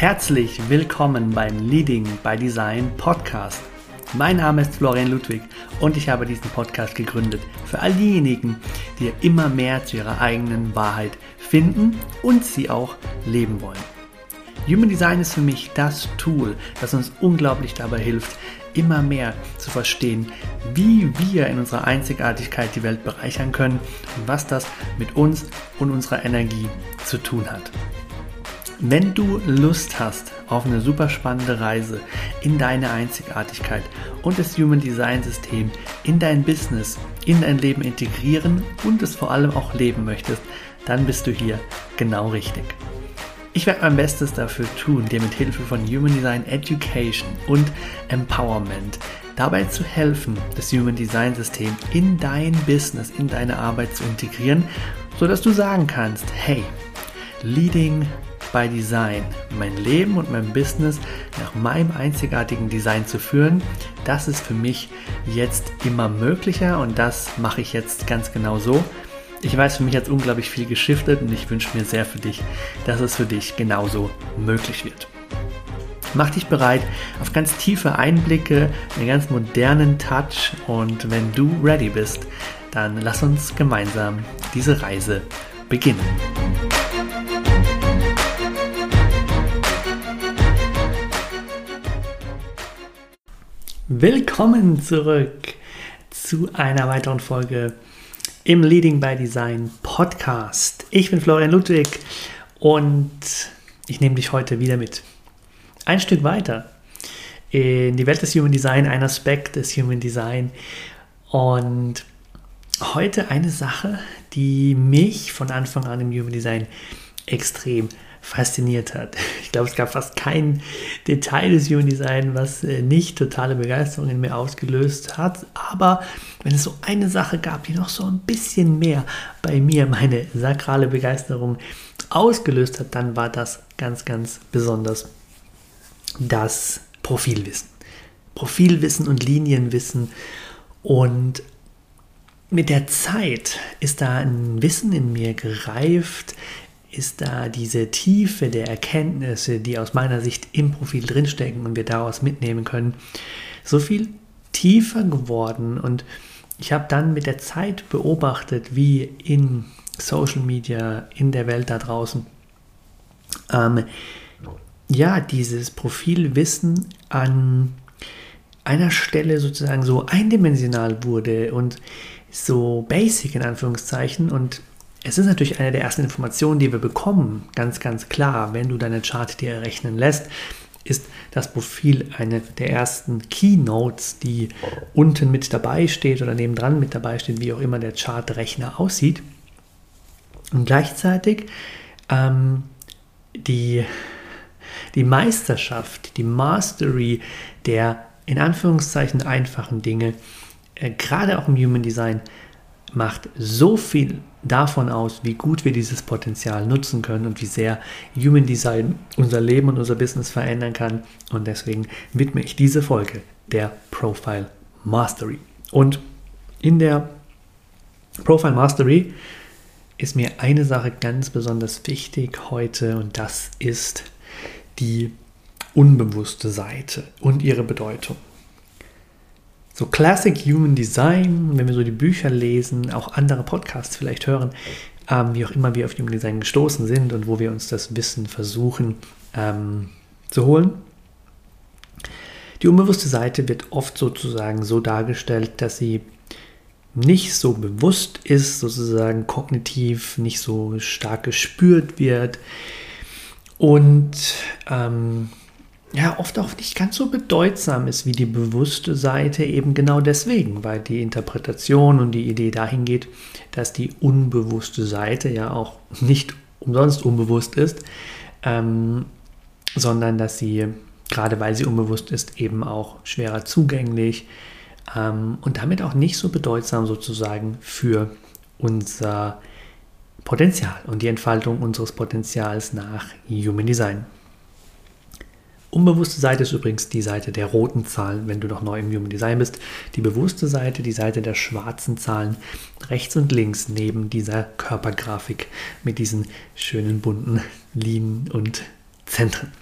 Herzlich willkommen beim Leading by Design Podcast. Mein Name ist Florian Ludwig und ich habe diesen Podcast gegründet für all diejenigen, die immer mehr zu ihrer eigenen Wahrheit finden und sie auch leben wollen. Human Design ist für mich das Tool, das uns unglaublich dabei hilft, immer mehr zu verstehen, wie wir in unserer Einzigartigkeit die Welt bereichern können und was das mit uns und unserer Energie zu tun hat. Wenn du Lust hast auf eine super spannende Reise in deine Einzigartigkeit und das Human Design System in dein Business, in dein Leben integrieren und es vor allem auch leben möchtest, dann bist du hier genau richtig. Ich werde mein Bestes dafür tun, dir mit Hilfe von Human Design Education und Empowerment dabei zu helfen, das Human Design System in dein Business, in deine Arbeit zu integrieren, sodass du sagen kannst, hey, Leading by Design, mein Leben und mein Business nach meinem einzigartigen Design zu führen, das ist für mich jetzt immer möglicher und das mache ich jetzt ganz genau so. Ich weiß, für mich hat es unglaublich viel geschiftet und ich wünsche mir sehr für dich, dass es für dich genauso möglich wird. Mach dich bereit auf ganz tiefe Einblicke, einen ganz modernen Touch und wenn du ready bist, dann lass uns gemeinsam diese Reise beginnen. Willkommen zurück zu einer weiteren Folge im Leading by Design Podcast. Ich bin Florian Ludwig und ich nehme dich heute wieder mit. Ein Stück weiter in die Welt des Human Design, ein Aspekt des Human Design und heute eine Sache, die mich von Anfang an im Human Design extrem fasziniert hat. Ich glaube, es gab fast kein Detail des Human Design, was äh, nicht totale Begeisterung in mir ausgelöst hat. Aber wenn es so eine Sache gab, die noch so ein bisschen mehr bei mir meine sakrale Begeisterung ausgelöst hat, dann war das ganz, ganz besonders das Profilwissen. Profilwissen und Linienwissen. Und mit der Zeit ist da ein Wissen in mir gereift, ist da diese Tiefe der Erkenntnisse, die aus meiner Sicht im Profil drinstecken und wir daraus mitnehmen können, so viel tiefer geworden. Und ich habe dann mit der Zeit beobachtet, wie in Social Media, in der Welt da draußen, ähm, ja, dieses Profilwissen an einer Stelle sozusagen so eindimensional wurde und so basic in Anführungszeichen und es ist natürlich eine der ersten Informationen, die wir bekommen, ganz, ganz klar, wenn du deine Chart dir errechnen lässt, ist das Profil eine der ersten Keynotes, die unten mit dabei steht oder nebendran mit dabei steht, wie auch immer der Chartrechner aussieht. Und gleichzeitig ähm, die, die Meisterschaft, die Mastery der in Anführungszeichen einfachen Dinge, äh, gerade auch im Human Design, macht so viel davon aus, wie gut wir dieses Potenzial nutzen können und wie sehr Human Design unser Leben und unser Business verändern kann. Und deswegen widme ich diese Folge der Profile Mastery. Und in der Profile Mastery ist mir eine Sache ganz besonders wichtig heute und das ist die unbewusste Seite und ihre Bedeutung. So Classic Human Design, wenn wir so die Bücher lesen, auch andere Podcasts vielleicht hören, ähm, wie auch immer wir auf Human Design gestoßen sind und wo wir uns das Wissen versuchen ähm, zu holen. Die unbewusste Seite wird oft sozusagen so dargestellt, dass sie nicht so bewusst ist, sozusagen kognitiv nicht so stark gespürt wird und ähm, ja oft auch nicht ganz so bedeutsam ist wie die bewusste Seite, eben genau deswegen, weil die Interpretation und die Idee dahin geht, dass die unbewusste Seite ja auch nicht umsonst unbewusst ist, ähm, sondern dass sie, gerade weil sie unbewusst ist, eben auch schwerer zugänglich ähm, und damit auch nicht so bedeutsam sozusagen für unser Potenzial und die Entfaltung unseres Potenzials nach Human Design. Unbewusste Seite ist übrigens die Seite der roten Zahlen, wenn du noch neu im Human Design bist. Die bewusste Seite, die Seite der schwarzen Zahlen, rechts und links neben dieser Körpergrafik mit diesen schönen bunten Linien und Zentren.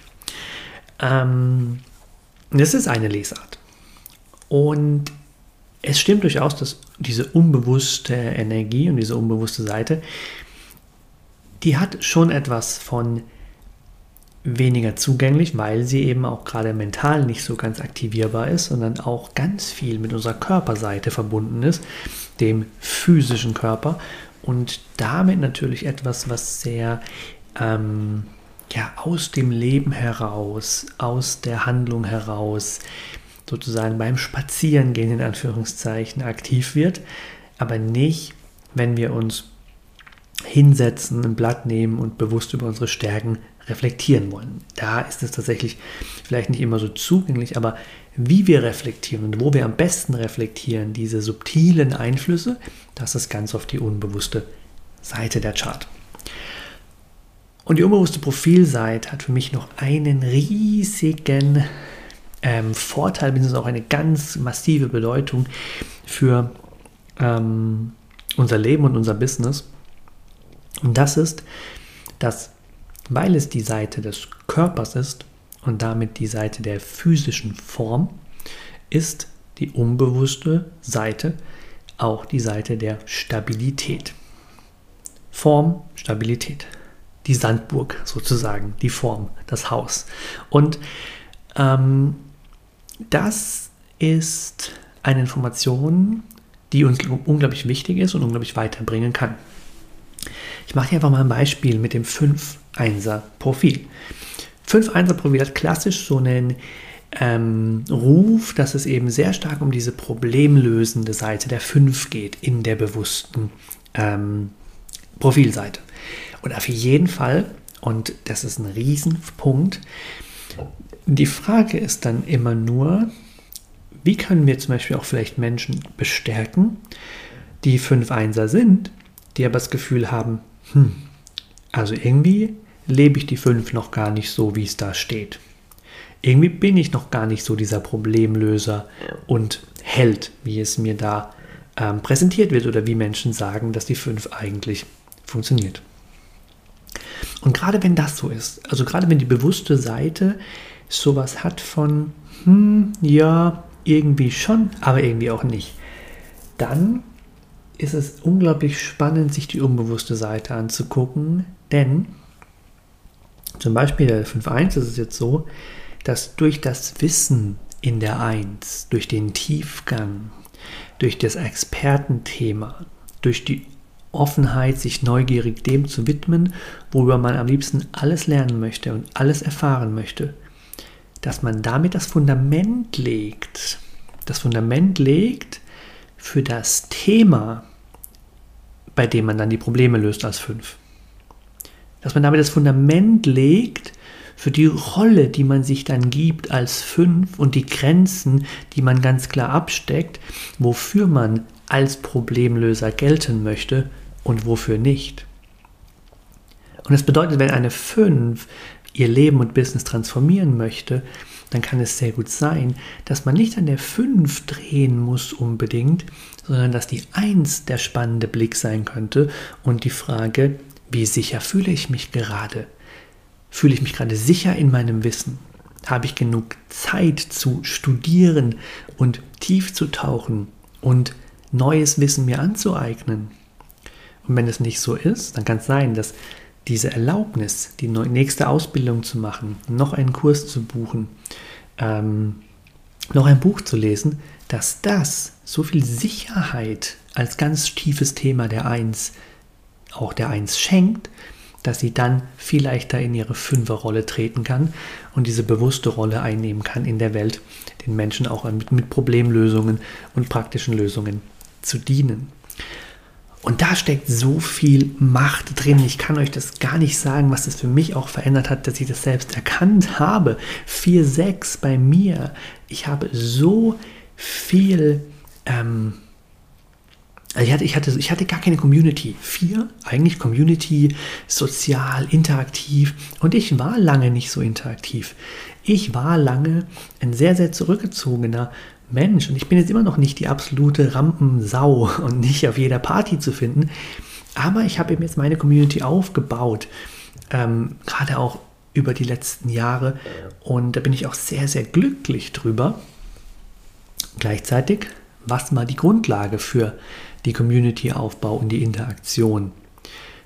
Ähm, das ist eine Lesart. Und es stimmt durchaus, dass diese unbewusste Energie und diese unbewusste Seite, die hat schon etwas von weniger zugänglich, weil sie eben auch gerade mental nicht so ganz aktivierbar ist, sondern auch ganz viel mit unserer Körperseite verbunden ist, dem physischen Körper und damit natürlich etwas, was sehr ähm, ja, aus dem Leben heraus, aus der Handlung heraus, sozusagen beim Spazierengehen in Anführungszeichen aktiv wird, aber nicht, wenn wir uns hinsetzen, ein Blatt nehmen und bewusst über unsere Stärken reflektieren wollen. Da ist es tatsächlich vielleicht nicht immer so zugänglich, aber wie wir reflektieren und wo wir am besten reflektieren, diese subtilen Einflüsse, das ist ganz auf die unbewusste Seite der Chart. Und die unbewusste Profilseite hat für mich noch einen riesigen ähm, Vorteil, beziehungsweise auch eine ganz massive Bedeutung für ähm, unser Leben und unser Business. Und das ist, dass weil es die Seite des Körpers ist und damit die Seite der physischen Form, ist die unbewusste Seite auch die Seite der Stabilität. Form, Stabilität. Die Sandburg sozusagen, die Form, das Haus. Und ähm, das ist eine Information, die uns unglaublich wichtig ist und unglaublich weiterbringen kann. Ich mache hier einfach mal ein Beispiel mit dem 5-1er-Profil. 5-1er-Profil hat klassisch so einen ähm, Ruf, dass es eben sehr stark um diese problemlösende Seite der 5 geht in der bewussten ähm, Profilseite. Und auf jeden Fall, und das ist ein Riesenpunkt, die Frage ist dann immer nur, wie können wir zum Beispiel auch vielleicht Menschen bestärken, die 5-1er sind, die aber das Gefühl haben, hm, also irgendwie lebe ich die 5 noch gar nicht so, wie es da steht. Irgendwie bin ich noch gar nicht so dieser Problemlöser und Held, wie es mir da ähm, präsentiert wird oder wie Menschen sagen, dass die 5 eigentlich funktioniert. Und gerade wenn das so ist, also gerade wenn die bewusste Seite sowas hat von, hm, ja, irgendwie schon, aber irgendwie auch nicht, dann ist es unglaublich spannend, sich die unbewusste Seite anzugucken, denn zum Beispiel der 5.1 ist es jetzt so, dass durch das Wissen in der 1, durch den Tiefgang, durch das Expertenthema, durch die Offenheit, sich neugierig dem zu widmen, worüber man am liebsten alles lernen möchte und alles erfahren möchte, dass man damit das Fundament legt, das Fundament legt für das Thema, bei dem man dann die Probleme löst als fünf. Dass man damit das Fundament legt für die Rolle, die man sich dann gibt als fünf und die Grenzen, die man ganz klar absteckt, wofür man als Problemlöser gelten möchte und wofür nicht. Und das bedeutet, wenn eine 5 ihr Leben und Business transformieren möchte, dann kann es sehr gut sein, dass man nicht an der 5 drehen muss unbedingt, sondern dass die 1 der spannende Blick sein könnte und die Frage, wie sicher fühle ich mich gerade? Fühle ich mich gerade sicher in meinem Wissen? Habe ich genug Zeit zu studieren und tief zu tauchen und neues Wissen mir anzueignen? Und wenn es nicht so ist, dann kann es sein, dass diese Erlaubnis, die nächste Ausbildung zu machen, noch einen Kurs zu buchen, ähm, noch ein Buch zu lesen, dass das so viel Sicherheit als ganz tiefes Thema der Eins auch der Eins schenkt, dass sie dann viel leichter in ihre Fünferrolle treten kann und diese bewusste Rolle einnehmen kann in der Welt, den Menschen auch mit, mit Problemlösungen und praktischen Lösungen zu dienen. Und da steckt so viel Macht drin. Ich kann euch das gar nicht sagen, was das für mich auch verändert hat, dass ich das selbst erkannt habe. 4-6 bei mir. Ich habe so viel ähm, Also ich hatte, ich, hatte, ich hatte gar keine Community. Vier, eigentlich Community, sozial, interaktiv. Und ich war lange nicht so interaktiv. Ich war lange ein sehr, sehr zurückgezogener Mensch. Und ich bin jetzt immer noch nicht die absolute Rampensau und nicht auf jeder Party zu finden. Aber ich habe eben jetzt meine Community aufgebaut. Ähm, gerade auch über die letzten Jahre. Und da bin ich auch sehr, sehr glücklich drüber. Gleichzeitig, was mal die Grundlage für die Community-Aufbau und die Interaktion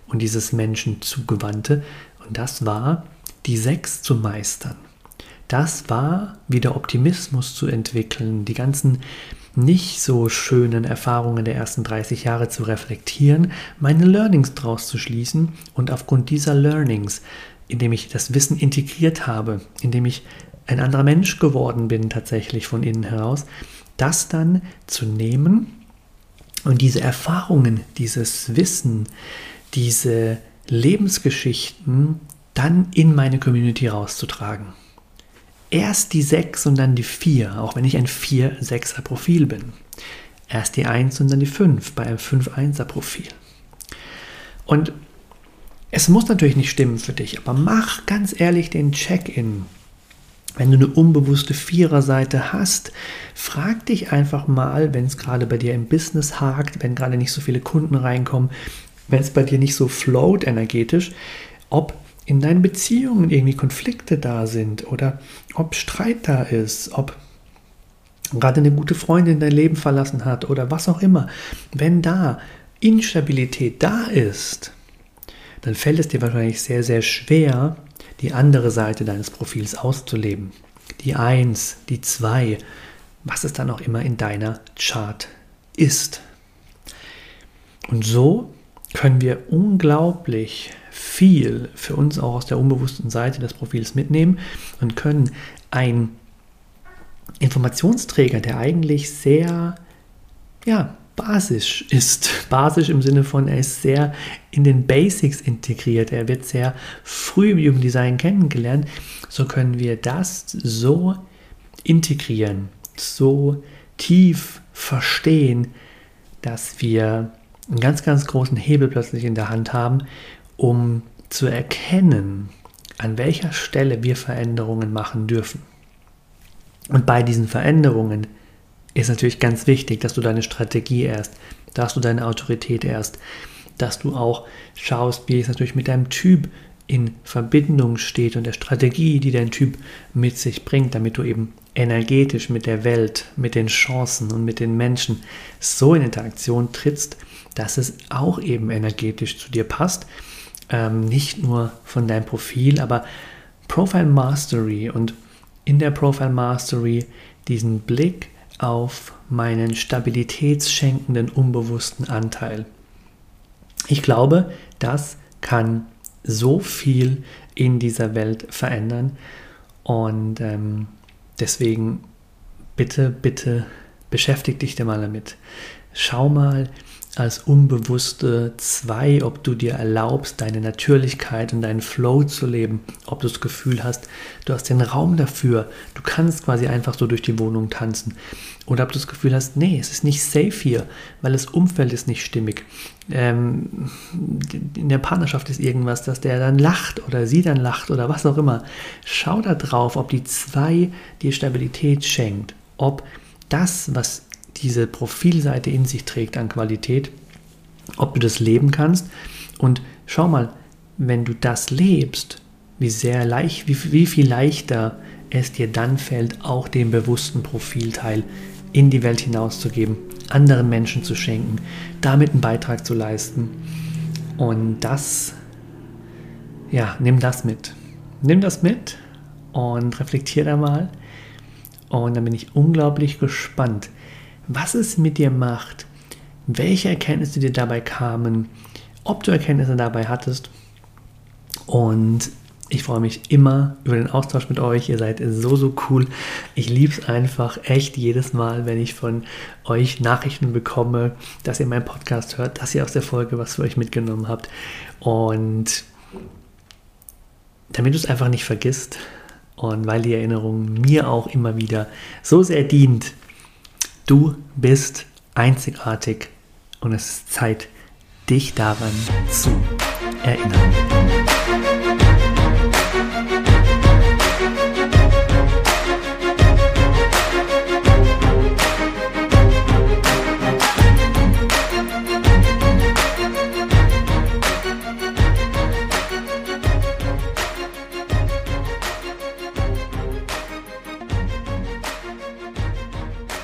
und dieses Menschen zugewandte. Und das war, die sechs zu meistern. Das war wieder Optimismus zu entwickeln, die ganzen nicht so schönen Erfahrungen der ersten 30 Jahre zu reflektieren, meine Learnings draus zu schließen und aufgrund dieser Learnings, indem ich das Wissen integriert habe, indem ich ein anderer Mensch geworden bin tatsächlich von innen heraus, das dann zu nehmen und diese Erfahrungen, dieses Wissen, diese Lebensgeschichten dann in meine Community rauszutragen. Erst die 6 und dann die 4, auch wenn ich ein 4-6er Profil bin. Erst die 1 und dann die 5 bei einem 5-1er Profil. Und es muss natürlich nicht stimmen für dich, aber mach ganz ehrlich den Check-in wenn du eine unbewusste Viererseite hast, frag dich einfach mal, wenn es gerade bei dir im Business hakt, wenn gerade nicht so viele Kunden reinkommen, wenn es bei dir nicht so float energetisch, ob in deinen Beziehungen irgendwie Konflikte da sind oder ob Streit da ist, ob gerade eine gute Freundin dein Leben verlassen hat oder was auch immer. Wenn da Instabilität da ist, dann fällt es dir wahrscheinlich sehr, sehr schwer, die andere Seite deines Profils auszuleben. Die 1, die 2, was es dann auch immer in deiner Chart ist. Und so können wir unglaublich viel für uns auch aus der unbewussten Seite des Profils mitnehmen und können ein Informationsträger, der eigentlich sehr ja, basisch ist. Basisch im Sinne von, er ist sehr in den Basics integriert. Er wird sehr früh im Jugenddesign kennengelernt. So können wir das so integrieren, so tief verstehen, dass wir einen ganz, ganz großen Hebel plötzlich in der Hand haben, um zu erkennen, an welcher Stelle wir Veränderungen machen dürfen. Und bei diesen Veränderungen ist natürlich ganz wichtig, dass du deine Strategie erst, dass du deine Autorität erst, dass du auch schaust, wie es natürlich mit deinem Typ in Verbindung steht und der Strategie, die dein Typ mit sich bringt, damit du eben energetisch mit der Welt, mit den Chancen und mit den Menschen so in Interaktion trittst, dass es auch eben energetisch zu dir passt. Ähm, nicht nur von deinem Profil, aber Profile Mastery und in der Profile Mastery diesen Blick auf meinen stabilitätsschenkenden unbewussten Anteil. Ich glaube, das kann so viel in dieser Welt verändern und ähm, deswegen bitte, bitte beschäftige dich da mal damit. Schau mal, als unbewusste zwei, ob du dir erlaubst, deine Natürlichkeit und deinen Flow zu leben, ob du das Gefühl hast, du hast den Raum dafür, du kannst quasi einfach so durch die Wohnung tanzen. Oder ob du das Gefühl hast, nee, es ist nicht safe hier, weil das Umfeld ist nicht stimmig. Ähm, in der Partnerschaft ist irgendwas, dass der dann lacht oder sie dann lacht oder was auch immer. Schau da drauf, ob die zwei dir Stabilität schenkt, ob das, was diese Profilseite in sich trägt an Qualität, ob du das leben kannst. Und schau mal, wenn du das lebst, wie sehr leicht, wie, wie viel leichter es dir dann fällt, auch den bewussten Profilteil in die Welt hinauszugeben, anderen Menschen zu schenken, damit einen Beitrag zu leisten. Und das, ja, nimm das mit. Nimm das mit und reflektier da mal. Und dann bin ich unglaublich gespannt, was es mit dir macht, welche Erkenntnisse dir dabei kamen, ob du Erkenntnisse dabei hattest. Und ich freue mich immer über den Austausch mit euch. Ihr seid so, so cool. Ich liebe es einfach echt jedes Mal, wenn ich von euch Nachrichten bekomme, dass ihr meinen Podcast hört, dass ihr aus der Folge was für euch mitgenommen habt. Und damit du es einfach nicht vergisst und weil die Erinnerung mir auch immer wieder so sehr dient, Du bist einzigartig und es ist Zeit, dich daran zu erinnern.